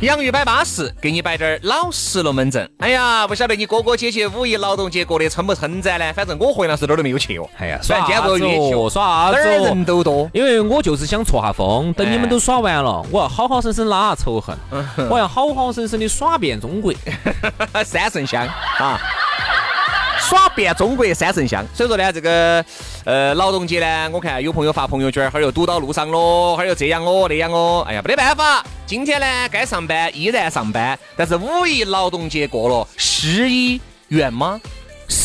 洋芋摆巴适，给你摆点儿老实龙门阵。哎呀，不晓得你哥哥姐姐五一劳动节过得称不称赞呢？反正我回来是哪儿都没有去哦。哎呀，虽然今天不月耍啥子？哪儿人都多。因为我就是想错下风，等你们都耍完了，我要好好生生拉下仇恨，我要好好生生的耍遍中国三圣乡啊。耍遍中国三圣乡，所以说呢，这个呃劳动节呢，我看有朋友发朋友圈，哈儿又堵到路上喽，哈儿又这样哦那样哦，哎呀，没得办法，今天呢该上班依然上班，但是五一劳动节过了，十一圆吗？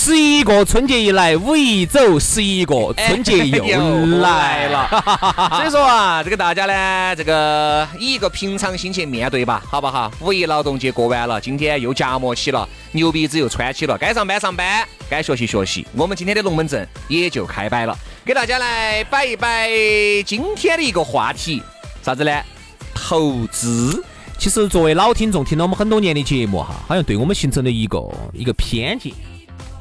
十一个春节一来，五一走，十一个春节 又来了。所以说啊，这个大家呢，这个以一个平常心去面对吧，好不好？五一劳动节过完了，今天又夹馍起了，牛鼻子又穿起了，该上班上班，该学习学习。我们今天的龙门阵也就开摆了，给大家来摆一摆今天的一个话题，啥子呢？投资。其实作为老听众，听了我们很多年的节目哈，好像对我们形成了一个一个偏见。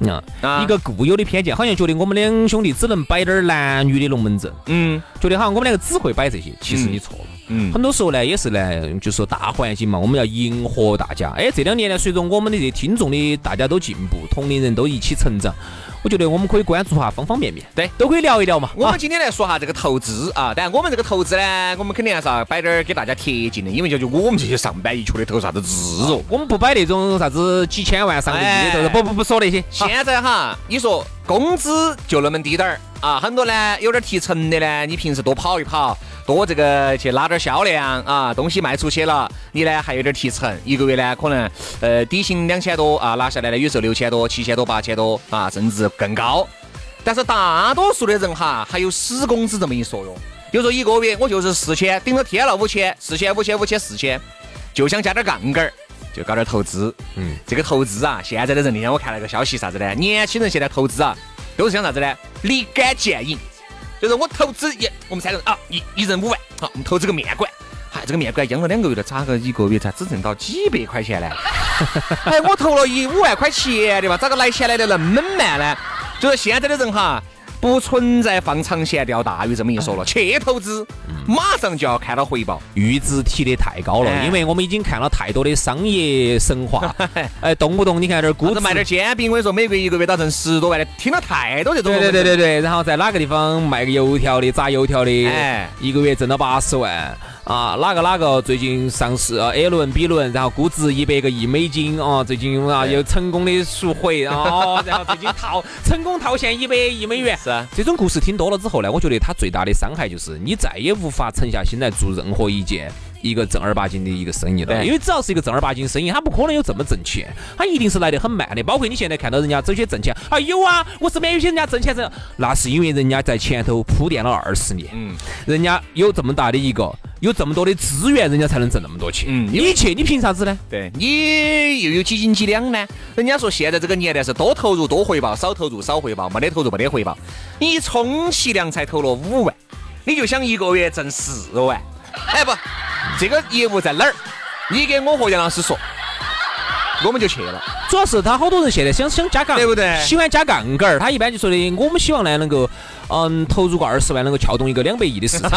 啊，一个固有的偏见，好像觉得我们两兄弟只能摆点儿男女的龙门阵，嗯，觉得好像我们两个只会摆这些，其实你错了，嗯，很多时候呢也是呢，就说大环境嘛，我们要迎合大家。哎，这两年呢，随着我们的这听众的大家都进步，同龄人都一起成长。我觉得我们可以关注下方方面面，对，都可以聊一聊嘛。我们今天来说下这个投资啊，但我们这个投资呢，我们肯定还是要摆点儿给大家贴近的，因为就就我们这些上班一族的投啥子资哦，我们不摆那种啥子几千万上个亿的投资，不不不说那些。现在哈，你说工资就那么低点儿啊，很多呢有点提成的呢，你平时多跑一跑。多这个去拉点销量啊，东西卖出去了，你呢还有点提成，一个月呢可能呃底薪两千多啊，拿下来呢有时候六千多、七千多、八千多啊，甚至更高。但是大多数的人哈，还有死工资这么一说哟，比如说一个月我就是四千，顶到天了五千，四千、五千、五千、四千，就想加点杠杆儿，就搞点投资。嗯，这个投资啊，现在的人那天我看了个消息，啥子呢？年轻人现在投资啊，都是想啥子呢？立竿见影。就是我投资一，我们三个人啊，一一人五万，好，我们投资个面馆，嗨，这个面馆养了两个月了，咋个一个月才只挣到几百块钱呢？哎，我投了一五万块钱的吧，咋个来钱来的那么慢呢？就是现在的人哈。不存在放长线钓大鱼这么一说了，去投资，马上就要看到回报，阈值提的太高了，因为我们已经看了太多的商业神话，哎，动不动你看这估值卖点煎饼，我跟你说，每个月一个月打挣十多万的，听了太多这种。对对对对对，然后在哪个地方卖个油条的，炸油条的，哎，一个月挣了八十万。啊，哪个哪个最近上市？A 轮、B 轮，然后估值一百个亿美金啊！最近啊又成功的赎回啊，然后最近套成功套现一百亿美元。是啊，这种故事听多了之后呢，我觉得它最大的伤害就是你再也无法沉下心来做任何一件一个正儿八经的一个生意了。因为只要是一个正儿八经生意，它不可能有这么挣钱，它一定是来得很慢的。包括你现在看到人家这些挣钱啊，有啊，我身边有些人家挣钱挣，那是因为人家在前头铺垫了二十年，嗯，人家有这么大的一个。有这么多的资源，人家才能挣那么多钱。嗯，你去，你凭啥子呢？对你又有几斤几两呢？人家说现在这个年代是多投入多回报，少投入少回报，没得投入没得回报。你充其量才投了五万，你就想一个月挣四万？哎不，这个业务在哪儿？你给我和杨老师说，我们就去了。主要是他好多人现在想想加杠，对不对？喜欢加杠杆儿，他一般就说的，我们希望呢能够。嗯，投入个二十万，能够撬动一个两百亿的市场，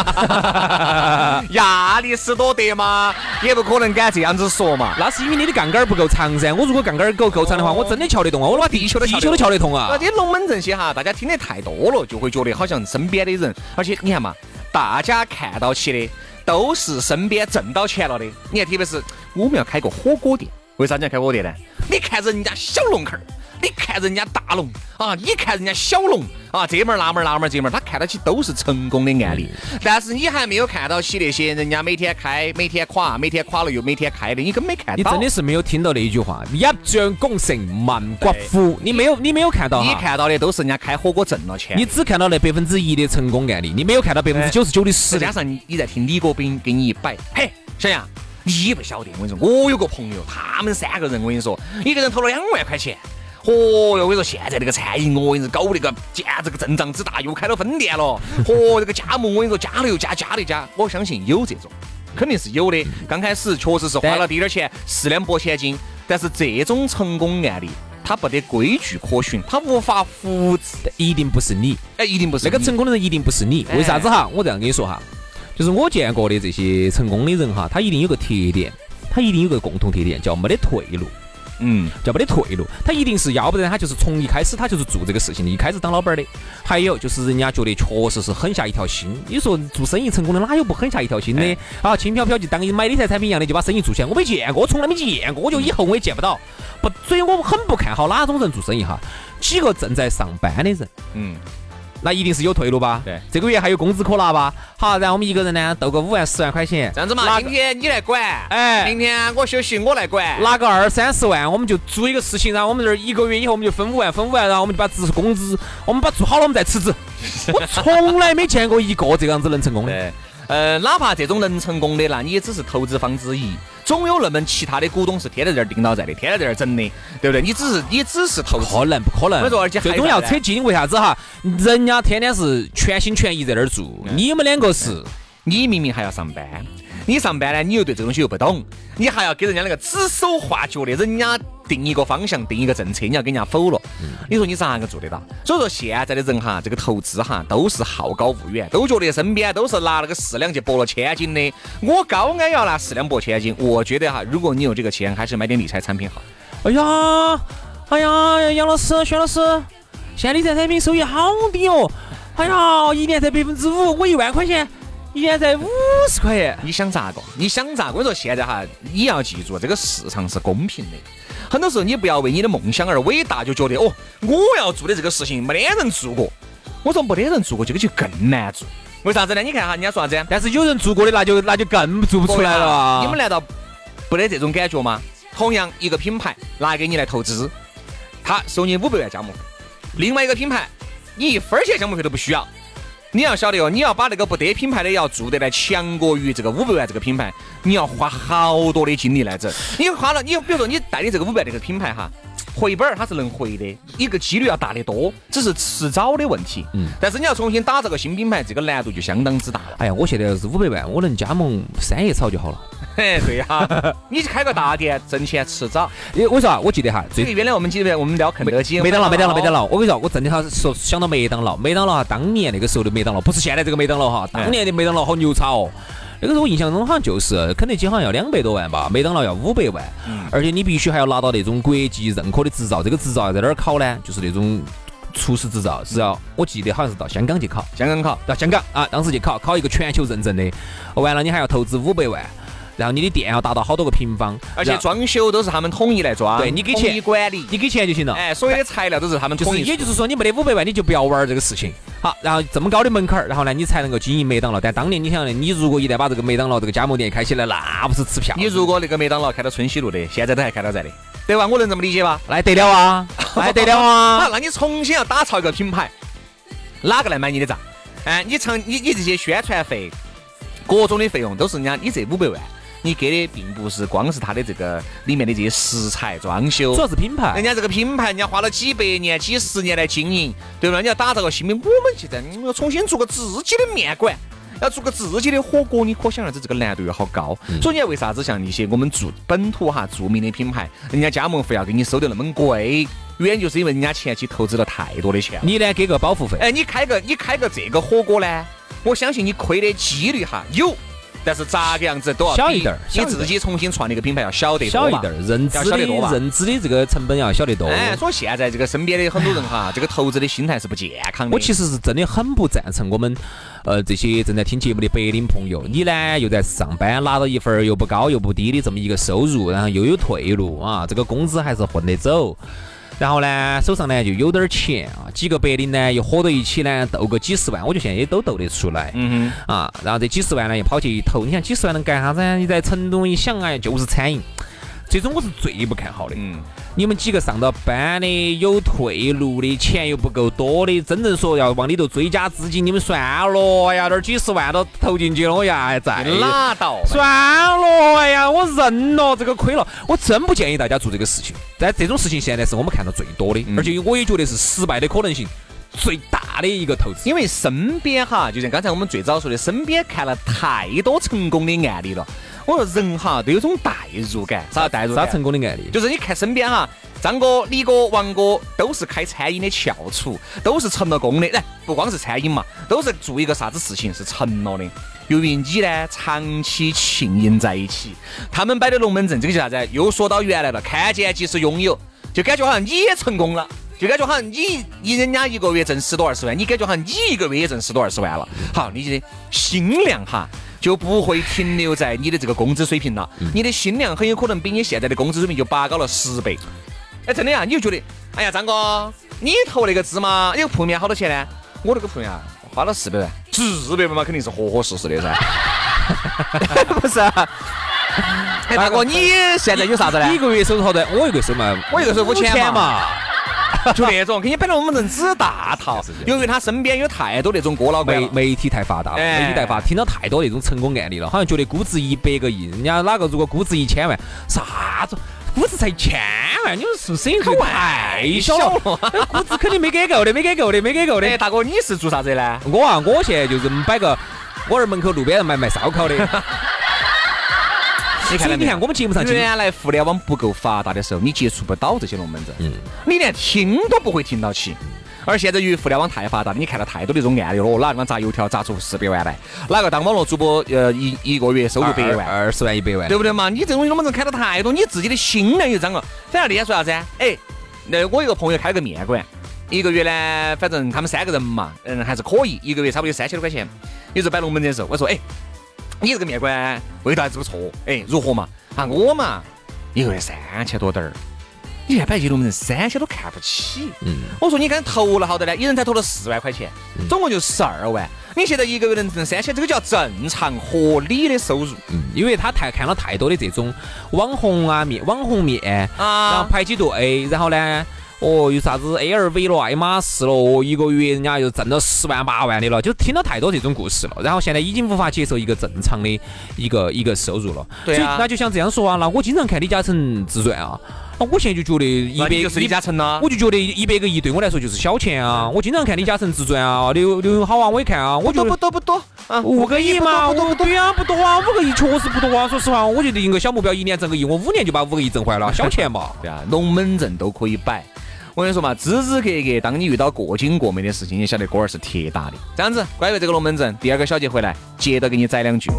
亚里士多德嘛，也不可能敢这样子说嘛。那是因为你的杠杆不够长噻。我如果杠杆够够长的话，我真的撬得动啊，我把地球都地球都撬得通啊。那这龙门阵些哈，大家听得太多了，就会觉得好像身边的人，而且你看嘛，大家看到起的都是身边挣到钱了的。你看，特别是我们要开个火锅店，为啥你要开火锅店呢？你看人家小龙坎儿。你看人家大龙啊，你看人家小龙啊，这门儿那门儿那门儿这门儿，他看到起都是成功的案例。但是你还没有看到起那些人家每天开、每天垮、每天垮了又每天开的，你根本没看到。你真的是没有听到那一句话“一将功成万骨枯”，你没有，你没有看到。你看到的都是人家开火锅挣了钱，你只看到那百分之一的成功案例，你没有看到百分之九十九的死。加上你你在听李国斌给你一摆，嘿，小杨，你不晓得，我跟你说，我有个朋友，他们三个人，我跟你说，一个人投了两万块钱。嚯哟！我跟你说，现在这个餐饮，我跟你说，搞那个简直个阵仗之大，又开了分店了。嚯，这个加盟，我跟你说，加了又加，加了又加。我相信有这种，肯定是有的。刚开始确实是花了滴点儿钱，四两拨千斤。但是这种成功案例，它不得规矩可循，它无法复制，一定不是你。哎，一定不是那个成功的人，一定不是你。为啥子哈？我这样跟你说哈，就是我见过的这些成功的人哈，他一定有个特点，他一定有个共同特点，叫没得退路。嗯，叫没得退路，他一定是要不然他就是从一开始他就是做这个事情的，一开始当老板的。还有就是人家觉得确实是狠下一条心。你说做生意成功的哪有不狠下一条心的？啊，轻飘飘就当你买理财产品一样的就把生意做起来，我没见过，我从来没见过，我就以后我也见不到。不，所以我很不看好哪种人做生意哈。几个正在上班的人，嗯。那一定是有退路吧？对，这个月还有工资可拿吧？好，然后我们一个人呢，斗个五万、十万块钱，这样子嘛。今天你来管，哎，明天我休息，我来管。拿个二三十万，我们就做一个事情，然后我们这儿一个月以后我们就分五万，分五万，然后我们就把支工资，我们把做好了，我们再辞职。我从来没见过一个这样子能成功的。呃，哪怕这种能成功的，那你也只是投资方之一。总有那么其他的股东是天天在这儿盯到在的，天在这儿整的，对不对？你只是你只是投资，可能不可能？我说，而且最终要扯筋，为啥子哈？人家天天是全心全意在那儿做，你们两个是，你明明还要上班。你上班呢，你又对这东西又不懂，你还要给人家那个指手画脚的，人家定一个方向，定一个政策，你要给人家否了，你说你咋个做得到？所以说现在的人哈，这个投资哈，都是好高骛远，都觉得身边都是拿那个四两去搏了千金的。我高安要拿四两搏千金，我觉得哈，如果你有这个钱，还是买点理财产品好。哎呀，哎呀，杨老师、薛老师，现在理财产品收益好低哦。哎呀，一年才百分之五，我一万块钱。一年才五十块钱，你想咋个？你想咋？我跟你说，现在哈，你要记住，这个市场是公平的。很多时候，你不要为你的梦想而伟大，就觉得哦，我要做的这个事情没得人做过。我说没得人做过，这个就更难做。为啥子呢？你看哈，人家说啥子？但是有人做过的，那就那就更做不出来了。你们难道不得这种感觉吗？同样一个品牌拿给你来投资，他收你五百万加盟费；另外一个品牌，你一分钱加盟费都不需要。你要晓得哦，你要把那个不得品牌的要做得来强过于这个五百万这个品牌，你要花好多的精力来整。你花了，你比如说你带的这个五百万这个品牌哈，回本儿它是能回的，一个几率要大得多，只是迟早的问题。嗯。但是你要重新打造个新品牌，这个难度就相当之大了。哎呀，我现在是五百万，我能加盟三叶草就好了。嘿，对哈，你去开个大店挣钱迟早。我跟你说啊，我记得哈，最原来我们记得我们聊肯德基、麦当劳、麦当劳、麦当劳。我跟你说，我真的哈说想到麦当劳，麦当劳哈，当年那个时候的麦当劳，不是现在这个麦当劳哈，当年的麦当劳好牛叉哦。那个时候我印象中好像就是肯德基好像要两百多万吧，麦当劳要五百万，而且你必须还要拿到那种国际认可的执照。这个执照在哪儿考呢？就是那种厨师执照，是要我记得好像是到香港去考，香港考，到香港啊，当时去考，考一个全球认证的，完了你还要投资五百万。然后你的店要达到好多个平方，而且装修都是他们统一来装，对你给钱管理，你给钱就行了。哎，所有的材料都是他们统一。也就是说，你没得五百万，你就不要玩这个事情。好，然后这么高的门槛儿，然后呢，你才能够经营麦当劳。但当年你想，你如果一旦把这个麦当劳这个加盟店开起来，那不是吃票。你如果那个麦当劳开到春熙路的，现在都还开到在的，对吧？我能这么理解吧？那得了啊，那得了啊。那你重新要打造一个品牌，哪个来买你的账？哎，你成你你这些宣传费，各种的费用都是人家你这五百万。你给的并不是光是它的这个里面的这些食材装修，主要是品牌。人家这个品牌，人家花了几百年、几十年来经营，对吧？你要打造个新品，我们现在要重新做个自己的面馆，要做个自己的火锅，你可想而知这个难度有好高。所以你看，为啥子像一些我们做本土哈著名的品牌，人家加盟费要给你收得那么贵，原因就是因为人家前期投资了太多的钱。你呢，给个保护费？哎，你开个你开个这个火锅呢，我相信你亏的几率哈有。但是咋个样子都要小一点儿，你自己重新创立一个品牌要小得小一点儿，认知的认知的这个成本要小得多。哎，所以现在这个身边的很多人哈，这个投资的心态是不健康的。我其实是真的很不赞成我们呃这些正在听节目的白领朋友，你呢又在上班，拿到一份又不高又不低的这么一个收入，然后又有退路啊，这个工资还是混得走。然后呢，手上呢就有点钱啊，几个白领呢又合到一起呢，斗个几十万，我觉得现在也都斗得出来。嗯哼。啊，然后这几十万呢又跑去一投，你想几十万能干啥子？你在成都一想啊，就是餐饮。这种我是最不看好的。嗯。你们几个上到班的，有退路的，钱又不够多的，真正说要往里头追加资金，你们算了呀，这几十万都投进去了呀，还在拉倒，算了哎呀，我认了，这个亏了，我真不建议大家做这个事情。但这种事情现在是我们看到最多的，而且我也觉得是失败的可能性最大的一个投资，因为身边哈，就像刚才我们最早说的，身边看了太多成功的案例了。我说人哈都有种代入感，啥代入？啥成功的案例？就是你看身边哈，张哥、李哥、王哥都是开餐饮的翘楚，都是成了功的。来，不光是餐饮嘛，都是做一个啥子事情是成了的。由于你呢长期浸淫在一起，他们摆的龙门阵，这个叫啥子？又说到原来了，看见即是拥有，就感觉好像你也成功了，就感觉好像你一人家一个月挣十多二十万，你感觉好像你一个月也挣十多二十万了。好，你的心量哈。就不会停留在你的这个工资水平了，你的薪量很有可能比你现在的工资水平就拔高了十倍。哎，真的呀，你就觉得，哎呀，张哥，你投那个资嘛，你个铺面好多钱呢？我那个铺面花了四百万，四百万嘛，肯定是合合适适的噻。不是，哎，大哥，你现在有啥子呢？你一个月收入好多？我一个月收嘛，我一个月收五千嘛。就那种给你摆龙门阵只大套，由于他身边有太多那种哥老倌，媒媒体太发达了，媒体太发，听到太多那种成功案例了，好像觉得估值一百个亿，人家哪个如果估值一千万，啥子估值才一千万，你们是不是？声音太小了，估值肯定没给够的，没给够的，没给够的。大哥，你是做啥子的呢？我啊，我现在就是摆个，我儿门口路边上卖卖烧烤的。你看，你看，我们节目上原来互联网不够发达的时候，你接触不到这些龙门阵，嗯，你连听都不会听到起。而现在由于互联网太发达，你看到太多的这种案例了，哪个地方炸油条炸出四百万来？哪个当网络主播，呃，一一个月收入百万、二十万、一百万，对不对嘛？你这种龙门阵看到太多，你自己的心量又涨了。反正那天说啥子？哎，那我一个朋友开了个面馆，一个月呢，反正他们三个人嘛，嗯，还是可以，一个月差不多有三千多块钱。有时候摆龙门阵的时候，我说，哎。你这个面馆味道还是不错，哎，如何嘛？啊，我嘛，一个月三千多点儿，你看摆起龙门阵三千都看不起。嗯，我说你刚投了好多呢？一人才投了四万块钱，总共就十二万。你现在一个月能挣三千，这个叫正常合理的收入。嗯，因为他太看了太多的这种网红啊面，网红面啊，然后排起队，然后呢？哦，有啥子 LV 了、爱马仕了，哦，一个月人家又挣了十万八万的了，就听到太多这种故事了。然后现在已经无法接受一个正常的一个一个收入了。对啊。那就像这样说啊，那我经常看李嘉诚自传啊，那我现在就觉得一百就是李嘉诚呐，我就觉得一百个亿对我来说就是小钱啊。我经常看李嘉诚自传啊，刘刘永好啊，我也看啊。我觉得不多不多啊，五个亿嘛，不多不多啊，不多啊，五个亿确实不多啊。说实话，我觉得一个小目标，一年挣个亿，我五年就把五个亿挣回来了，小钱嘛。对啊，龙门阵都可以摆。我跟你说嘛，支支格格，当你遇到过紧过敏的事情，你晓得哥儿是铁打的。这样子，关于这个龙门阵，第二个小姐回来，接着给你宰两句。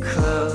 Close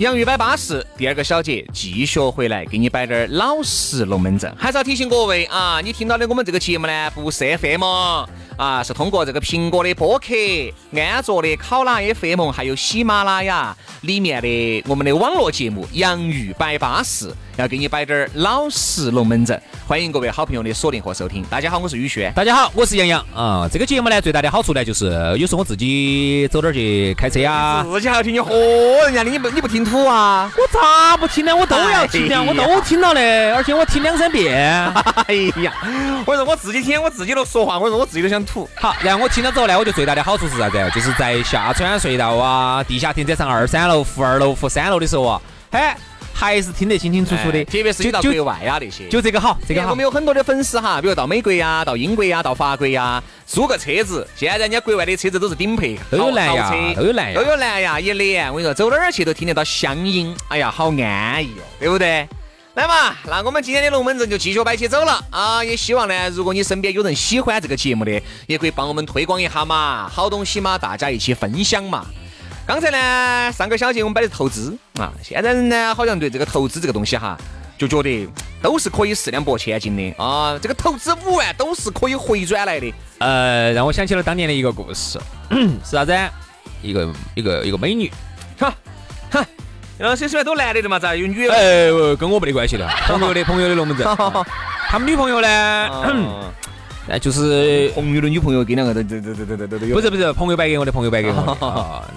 杨玉摆巴适，第二个小节继续回来给你摆点儿老实龙门阵。还是要提醒各位啊，你听到的我们这个节目呢，不是 FM。啊，是通过这个苹果的播客、安卓的考拉 FM，还有喜马拉雅里面的我们的网络节目《洋芋摆巴士》，要给你摆点儿老实龙门阵。欢迎各位好朋友的锁定和收听。大家好，我是宇轩。大家好，我是杨洋。啊，这个节目呢，最大的好处呢，就是有时候我自己走哪儿去开车啊，自己还要听你喝人家的，你不你不听土啊？我咋不听呢？我都要听的，我都听了的，而且我听两三遍。哎呀，我说我自己听，我自己都说话，我说我自己都想吐。好，然后我听了之后呢，我觉得最大的好处是啥子？就是在下穿隧道啊、地下停车场二三楼、负二楼、负三楼的时候啊，嘿，还是听得清清楚楚的。特别是你到国外呀那些，就这个好，这个好。我们有很多的粉丝哈，比如到美国呀、到英国呀、到法国呀，租个车子。现在人家国外的车子都是顶配，都有蓝牙，都有蓝牙，都有蓝牙一连。我跟你说，走哪儿去都听得到乡音，哎呀，好安逸哦，对不对？来嘛，那我们今天的龙门阵就继续摆起走了啊！也希望呢，如果你身边有人喜欢这个节目的，也可以帮我们推广一下嘛，好东西嘛，大家一起分享嘛。刚才呢，上个小节我们摆的投资啊，现在人呢好像对这个投资这个东西哈，就觉得都是可以四两拨千斤的啊，这个投资五万都是可以回转来的。呃，让我想起了当年的一个故事，是啥子？一个一个一个美女，哈。呃，谁说都男的的嘛？咋有女的？哎，跟我没得关系的，朋友的朋友的龙门阵。他们女朋友呢？那 就是朋友的女朋友，跟两个都都都都都都都有。不是不是，朋友摆给我的，朋友摆给我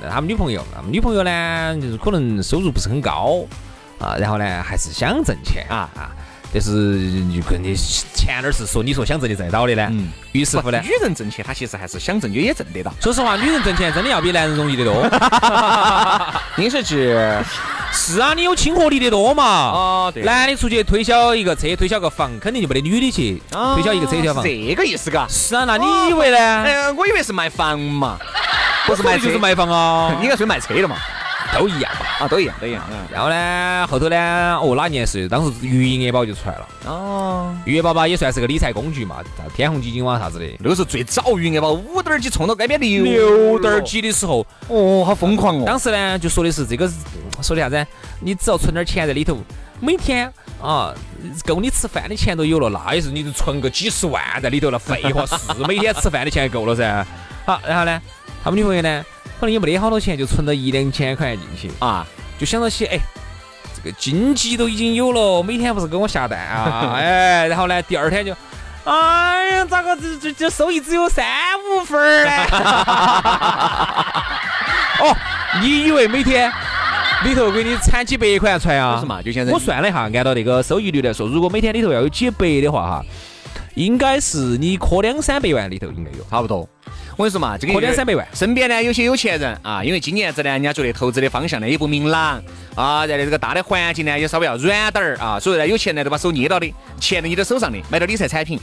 的。他们女朋友，他们女朋友呢，就是可能收入不是很高啊，然后呢，还是想挣钱啊啊。但是你跟你钱哪是说你说想挣的挣到的呢？嗯。于是乎呢，女人挣钱，她其实还是想挣也挣得到。说实话，女人挣钱真的要比男人容易得多。你是指？是啊，你有亲和力的多嘛？哦，对。男的出去推销一个车，推销个房，肯定就没得女的去推销一个车推销房。这个意思嘎？是啊，那你以为呢？哎呀，我以为是卖房嘛，不是卖就是卖房啊。应该是卖车的嘛。都一样嘛，啊，都一样，都一样。然后呢，后头呢，哦，哪年是当时余额宝就出来了。哦，余额宝吧也算是个理财工具嘛，啥天弘基金哇啥子的。那个是最早余额宝五点几冲到街边六六点几的时候，哦，好疯狂哦。当时呢就说的是这个，说的啥子？你只要存点钱在里头，每天啊够你吃饭的钱都有了，那也是你就存个几十万在里头了。废话是每天吃饭的钱够了噻。好，然后呢，他们女朋友呢？可能也没得好多钱，就存了一两千块钱进去啊，就想到起，哎，这个经济都已经有了，每天不是给我下蛋啊，哎，然后呢，第二天就，哎呀，咋个这这这收益只有三五分儿呢？哦，你以为每天里头给你产几百块出来啊？是嘛？就现在我算了一下，按照那个收益率来说，如果每天里头要有几百的话，哈，应该是你磕两三百万里头应该有，差不多。我跟你说嘛，这个破两三百万，身边呢有些有钱人啊，因为今年子呢，人家觉得投资的方向呢也不明朗啊，然后这个大的环境呢也稍微要软点儿啊，所以呢有钱呢都把手捏到的，钱在你的手上的，买点理财产品，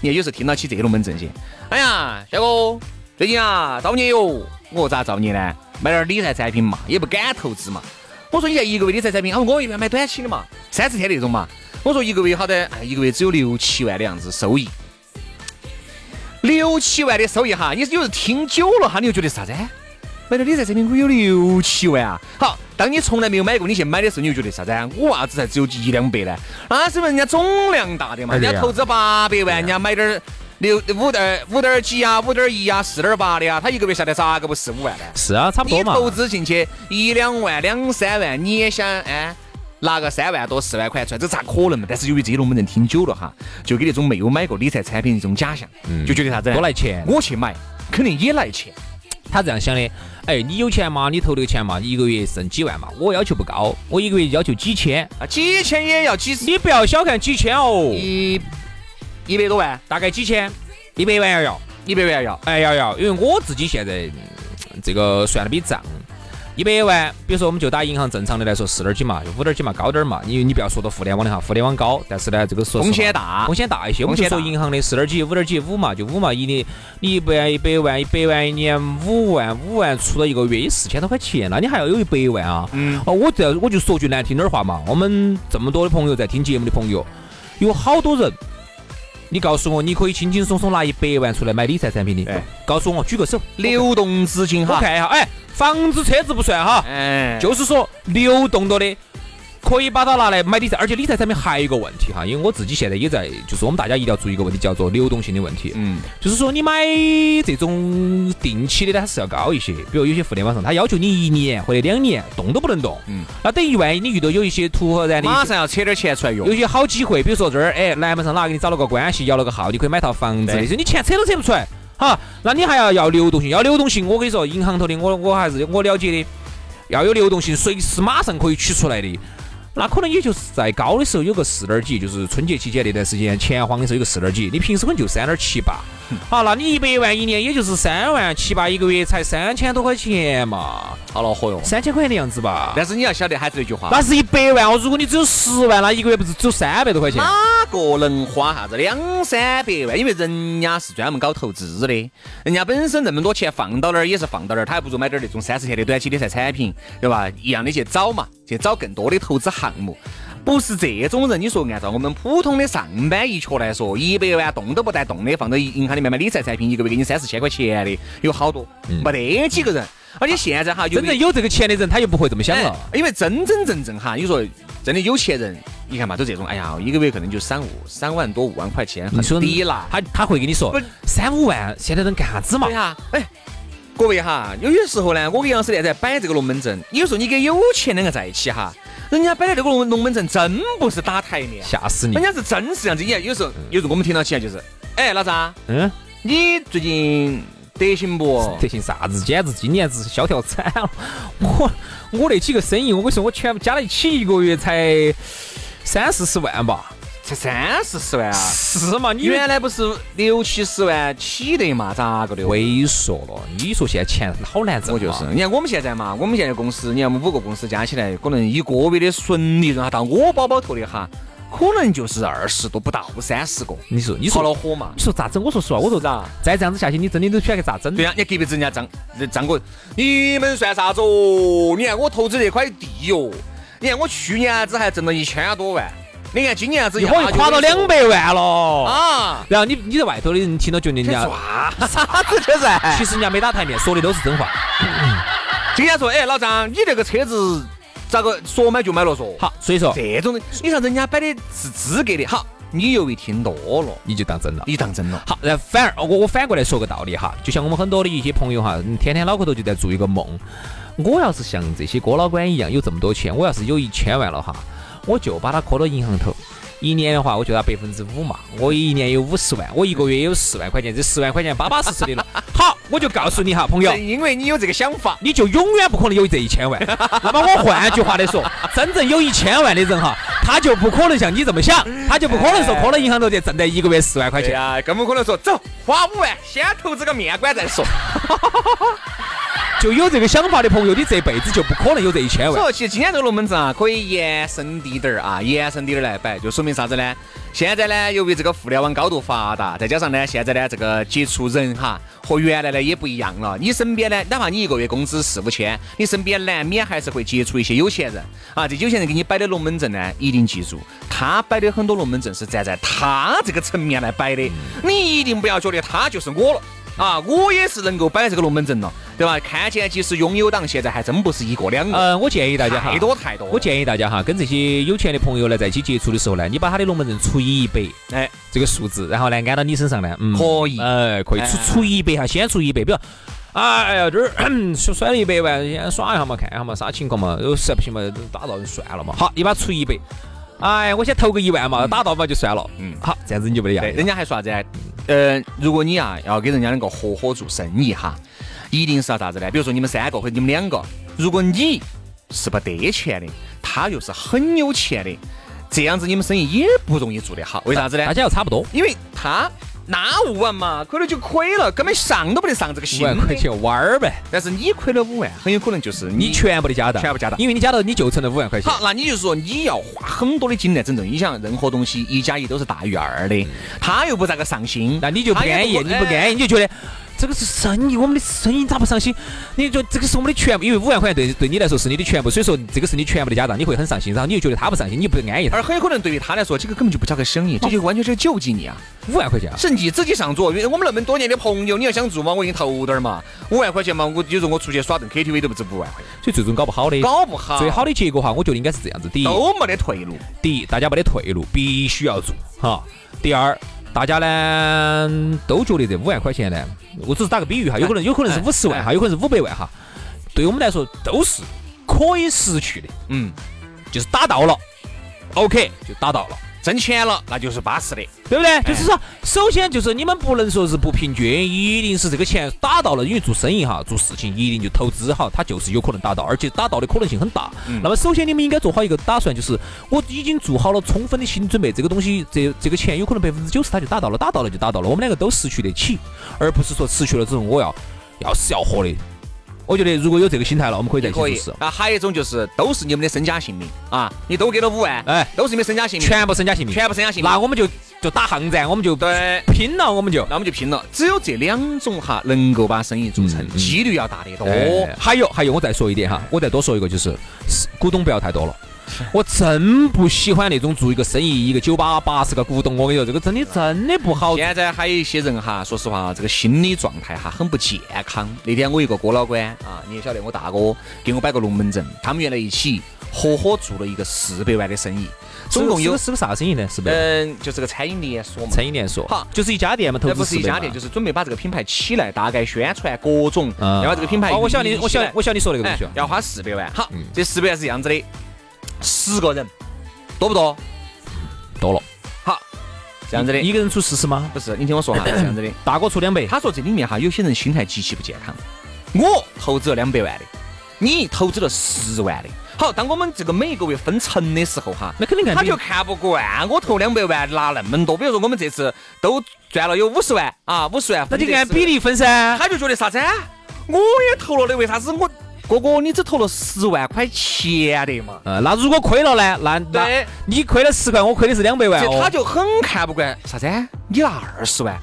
你看有时候听到起这龙门阵些，哎呀，小哥，最近啊造孽哟，我咋造孽呢？买点理财产品嘛，也不敢投资嘛。我说你现一个月理财产品，啊，我一般买短期的嘛，三十天那种嘛。我说一个月好的，一个月只有六七万的样子收益。六七万的收益哈，你有时听久了哈，你就觉得啥子？买点理财产品我有六七万啊？好，当你从来没有买过，你去买的时候，你就觉得啥子？我为啥子才只有一两百呢？那是因为人家总量大的嘛，人家投资八百万，人家买点六五点五点几啊，五点一啊，四点八的啊，他一个月下来咋个不四五万呢？是啊，差不多嘛。你投资进去一两万、两三万，你也想哎？拿个三万多四万块出来，这咋可能嘛？但是由于这些龙门阵听久了哈，就给那种没有买过理财产品的这种假象，就觉得啥子？多来钱，我去买肯定也来钱。他这样想的，哎，你有钱嘛？你投这个钱嘛？一个月挣几万嘛？我要求不高，我一个月要求几千啊，几千也要几十。你不要小看几千哦，一一百多万，大概几千，一百万要要，一百万要，哎要要，因为我自己现在这个算了笔账。一百万，比如说我们就打银行正常的来说四点几嘛，就五点几嘛，高点儿嘛。你你不要说到互联网的哈，互联网高，但是呢，这个说风险大，风险大一些。我们就说银行的四点几、五点几、五嘛，就五嘛，一年你一百万、一百万、一百万一年五万，五万出了一个月四千多块钱，那你还要有一百万啊？嗯。哦，我这我就说句难听点儿话嘛，我们这么多的朋友在听节目的朋友，有好多人。你告诉我，你可以轻轻松松拿一百万出来买理财产品的？哎，告诉我，举个手。流动资金哈，我看一下，哎，房子、车子不算哈，哎，就是说流动到的。可以把它拿来买理财，而且理财产品还有一个问题哈，因为我自己现在也在，就是我们大家一定要注意一个问题，叫做流动性的问题。嗯，就是说你买这种定期的，它是要高一些。比如有些互联网上，它要求你一年或者两年动都不能动。嗯，那等于万一你遇到有一些突然的，马上要扯点钱出来用，有些好机会，比如说这儿，哎，南门上哪给你找了个关系，摇了个号，你可以买套房子，那些你钱扯都扯不出来。好，那你还要要流动性，要流动性，我跟你说，银行头的我我还是我了解的，要有流动性，随时马上可以取出来的。那可能也就是在高的时候有个四点几，就是春节期间那段时间钱荒的时候有个四点几，你平时可能就三点七八。好，那你一百万一年也就是三万七八一个月，才三千多块钱嘛，好恼火哟，三千块钱的样子吧。但是你要晓得还是那句话，那是一百万哦。如果你只有十万，那一个月不是只有三百多块钱？哪个能花啥子两三百万？因为人家是专门搞投资的，人家本身那么多钱放到那儿也是放到那儿，他还不如买点那种三十天的短期理财产品，对吧？一样的去找嘛，去找更多的投资项目。不是这种人，你说按照我们普通的上班一缺来说，一百万动都不带动的，放到银行里面买理财产品，一个月给你三四千块钱的，有好多，没得几个人。而且现在哈，真正有这个钱的人，他又不会这么想了。因为真真正正哈，你说真的有钱人，你看嘛，都这种，哎呀，一个月可能就三五三万多五万块钱，很低了。他他会跟你说，三五万现在能干啥子嘛？对哈，哎，各位哈，有些时候呢，我跟杨思莲在摆这个龙门阵，有时候你跟有钱两个在一起哈。人家摆的这个龙龙门阵真不是打台面，吓死你！人家是真是这样子。你看，有时候有时候我们听到起来就是，哎，老张，嗯，你最近得行不？得行啥子？简直今年子萧条惨了。我我那几个生意，我跟你说，我全部加在一起，一个月才三四十万吧。才三四十万啊！是嘛？你原来不是六七十万起的嘛？咋个的？萎缩了。你说现在钱好难挣。我就是，你看我们现在嘛，我们现在公司，你看我们五个公司加起来，可能一个月的纯利润哈，到我包包头的哈，可能就是二十多，不到三十个。你说，你说恼火嘛？你说咋整？我说实话，我说咋？再这样子下去，你真的都选个咋整？对呀，你隔壁子人家张张哥，你们算啥子哦？你看我投资这块地哟，你看我去年子还挣了一千多万。你看今年子一会儿垮到两百万了啊！然后你你在外头的人听到觉得人家啥子车子？其实人家没打台面，说的都是真话。今天说，哎，老张，你这个车子咋个说买就买了？说好，所以说这种，你看人家摆的是资格的。好，你由于听多了，你就当真了，你当真了。好，然后反而我我反过来说个道理哈，就像我们很多的一些朋友哈，天天脑壳头就在做一个梦。我要是像这些哥老倌一样有这么多钱，我要是有一千万了哈。我就把它搁到银行头，一年的话，我就拿百分之五嘛。我一年有五十万，我一个月有四万块钱，这十万块钱巴巴适适的了。好，我就告诉你哈，朋友，因为你有这个想法，你就永远不可能有这一千万。那么我换句话来说，真正有一千万的人哈，他就不可能像你这么想，他就不可能说搁到银行头去挣得一个月四万块钱啊，更不可能说走花五万先投资个面馆再说。就有这个想法的朋友，你这辈子就不可能有这一千万。所以，其实今天这个龙门阵啊，可以延伸滴点儿啊，延伸滴点儿来摆，就说明啥子呢？现在呢，由于这个互联网高度发达，再加上呢，现在呢，这个接触人哈和原来呢也不一样了。你身边呢，哪怕你一个月工资四五千，你身边难免还是会接触一些有钱人啊。这有钱人给你摆的龙门阵呢，一定记住，他摆的很多龙门阵是站在他这个层面来摆的，你一定不要觉得他就是我了。啊，我也是能够摆这个龙门阵了，对吧？看见即使拥有党，现在还真不是一个两个。嗯，我建议大家哈，太多太多。我建议大家哈，跟这些有钱的朋友呢在一起接触的时候呢，你把他的龙门阵除以一百，哎，这个数字，然后呢按到你身上呢，嗯，可以，哎，可以除除一百哈，先除一百，比如，哎呀这儿甩 甩了一百万，先耍一下嘛，看一下嘛，啥情况嘛，有实在不行嘛，打到就算了嘛。好，你把除一百。哎，我先投个一万嘛，打到嘛就算了。嗯，好，这样子你就没得压力。人家还说啥子？呃，如果你啊要给人家两个合伙做生意哈，一定是要啥子呢？比如说你们三个或者你们两个，如果你是不得钱的，他又是很有钱的，这样子你们生意也不容易做得好。为啥子呢？大家要差不多，因为他那五万嘛，亏了就亏了，根本上都不得上这个心。五万块钱玩儿呗。但是你亏了五万，很有可能就是你全部的家当，全部家当，因为你家当你就成了五万块钱。好，那你就说你要花很多的精力整顿。你想，任何东西一加一都是大于二的，他又不咋个上心，那你就不安逸，你不安逸，你就觉得。这个是生意，我们的生意咋不上心？你就这个是我们的全部，因为五万块钱对对你来说是你的全部，所以说这个是你全部的家当，你会很上心，然后你又觉得他不上心，你不安逸。而很有可能对于他来说，这个根本就不叫个生意，这就完全是救济你啊！五万块钱，是你自己上桌，因为我们那么多年的朋友，你要想做嘛，我给你投点儿嘛。五万块钱嘛，我有时候我出去耍顿 KTV 都不止五万块钱，所以最终搞不好的，搞不好，最好的结果哈，我觉得应该是这样子：第一，都没得退路；第一，大家没得退路，必须要做哈；第二。大家呢都觉得这五万块钱呢，我只是打个比喻哈，有可能有可能是五十万哈，有可能是五百万哈，对我们来说都是可以失去的，嗯，就是打到了，OK 就打到了。挣钱了，那就是巴适的，对不对？就是说，首先就是你们不能说是不平均，一定是这个钱打到了，因为做生意哈，做事情一定就投资哈，它就是有可能打到，而且打到的可能性很大。那么，首先你们应该做好一个打算，就是我已经做好了充分的心理准备，这个东西，这这个钱有可能百分之九十它就打到了，打到了就打到了，我们两个都失去得起，而不是说失去了之后我要要死要活的。我觉得如果有这个心态了，我们可以再去试。那还有一种就是，都是你们的身家性命啊！你都给了五万，哎，都是你们身家性命，全部身家性命，全部身家性命。那我们就就打巷战，我们就对拼了，我们就那我们就拼了。只有这两种哈，能够把生意做成，几率要大得多。还有还有，我再说一点哈，我再多说一个，就是股东不要太多了。我真不喜欢那种做一个生意，一个酒吧八十个股东，我跟你说，这个真的真的不好。现在还有一些人哈，说实话，这个心理状态哈很不健康。那天我一个哥老倌啊，你也晓得，我大哥给我摆个龙门阵，他们原来一起合伙做了一个四百万的生意，总共有是个啥生意呢？是不？嗯，就是个餐饮连锁嘛。餐饮连锁。好，就是一家店嘛，投资不是一家店，就是准备把这个品牌起来，大概宣传各种，要把这个品牌。哦我晓得你，我晓得，我晓得你说那个东西，要花四百万。好，这四百万是这样子的，十个人。多不多？多了。好，这样子的，一个人出四十吗？不是，你听我说哈，这样子的，大哥出两百。他说这里面哈，有些人心态极其不健康。我投资了两百万的，你投资了十万的。好，当我们这个每一个月分成的时候哈，那肯定看他就看不惯我投两百万拿那么多。比如说我们这次都赚了有五十万啊，五十万，那就按比例分噻。他就觉得啥子？我也投了的，为啥子我？哥哥，你只投了十万块钱的嘛？嗯，那如果亏了呢？那那你亏了十块，我亏的是两百万哦。他就很看不惯啥子？你拿二十万。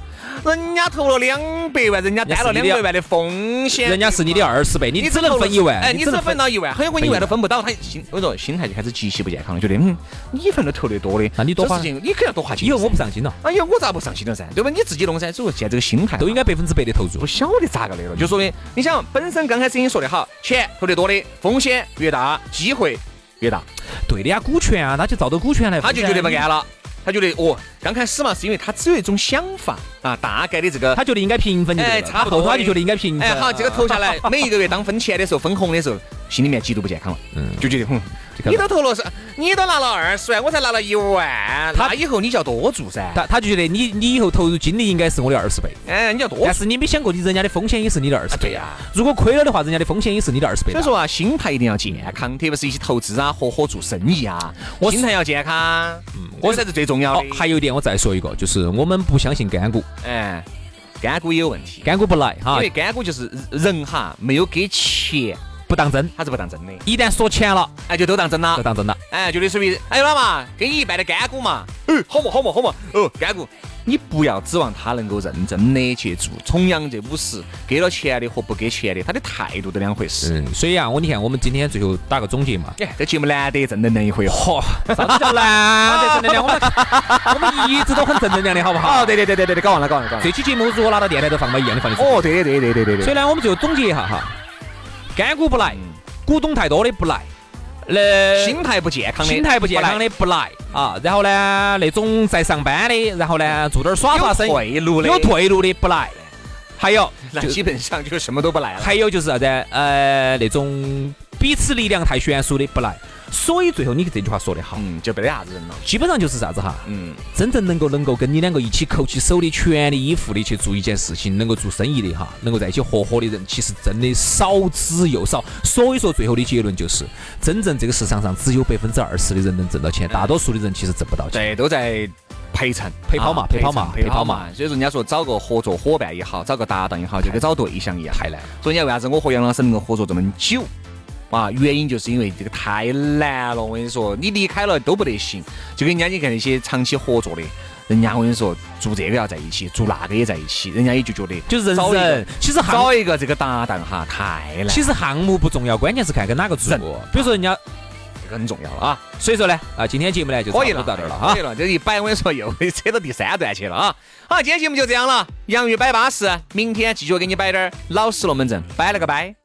人家投了两百万，人家担了两百万的风险，人家是你的二十倍，你只能分一万，哎，你只能分到一万，很有可能一万都分不到，他心，我说心态就开始极其不健康了，觉得嗯，你反正投的多的，那你多花，你肯定要多花钱。以后我不上心了，哎呀，我咋不上心了噻？对吧？你自己弄噻，所以说现在这个心态都应该百分之百的投入，不晓得咋个的了，就说明你想本身刚开始你说的好，钱投的多的风险越大，机会越大。对的呀，股权啊，那就照着股权来，他就觉得不干了。他觉得哦，刚开始嘛，是因为他只有一种想法啊，大概的这个，他觉得应该平分，哎，差不多，他就觉得应该平分。哎，好，这个投下来，每一个月当分钱的时候，分红的时候，心里面极度不健康了，嗯，就觉得哼。你都投了是，你都拿了二十万，我才拿了一万，他以后你就要多做噻。他他就觉得你你以后投入精力应该是我的二十倍，哎，你要多。但是你没想过，你人家的风险也是你的二十倍呀。如果亏了的话，人家的风险也是你的二十倍。所以说啊，心态一定要健康，特别是一些投资啊、合伙做生意啊，心态要健康，嗯，我才是最重要的。还有一点，我再说一个，就是我们不相信干股，哎，干股也有问题，干股不来哈，因为干股就是人哈没有给钱。不当真，他是不当真的。一旦说钱了，哎，就都当真了，都当真了。哎，就类似于，哎，老嘛，给你一半的干股嘛。嗯，好嘛，好嘛，好嘛。哦，干股，你不要指望他能够认真的去做。重阳这五十，给了钱的和不给钱的，他的态度都两回事。嗯，所以啊，我你看，我们今天最后打个总结嘛。哎，这节目难得正能量一回。嚯，啥子叫难得正能量？我们 我们一直都很正能量的好不好？哦，对对对对对对，搞完了搞完了搞完了。这期节目如果拿到电台都放到一样的放的。哦，对对对对对对。所以呢，我们最后总结一下哈，干股不来。股东太多的不来，那心态不健康的，心态不健康的不来啊。然后呢，那种在上班的，然后呢做点耍耍生意，有退路的，有退路的不来。还有，那基本上就什么都不来了。还有就是啥子？呃，那种彼此力量太悬殊的不来。所以最后你这句话说得好，嗯，就没得啥子人了。基本上就是啥子哈，嗯，真正能够能够跟你两个一起扣起手的，全力以赴的去做一件事情，能够做生意的哈，能够在一起合伙的人，其实真的少之又少。所以说，最后的结论就是，真正这个市场上只有百分之二十的人能挣到钱，大多数的人其实挣不到钱。对，都在陪衬、陪跑嘛，陪跑嘛，陪跑嘛。所以说，人家说找个合作伙伴也好，找个搭档也好，就跟找对象一样，太难。所以，人家为啥子我和杨老师能够合作这么久？啊，原因就是因为这个太难了。我跟你说，你离开了都不得行。就跟人家你看那些长期合作的，人家我跟你说，做这个要在一起，做那个也在一起，人家也就觉得就是找一个，其实找一个这个搭档哈太难。其实项目不重要，关键是看跟哪个做。比如说人家这个很重要了啊。所以说呢，啊，今天节目呢就可以了，到这儿了啊。可以了，这一摆我跟你说又扯到第三段去了啊。好，今天节目就这样了。洋芋摆巴适，明天继续给你摆点儿老实龙门阵，摆了个拜。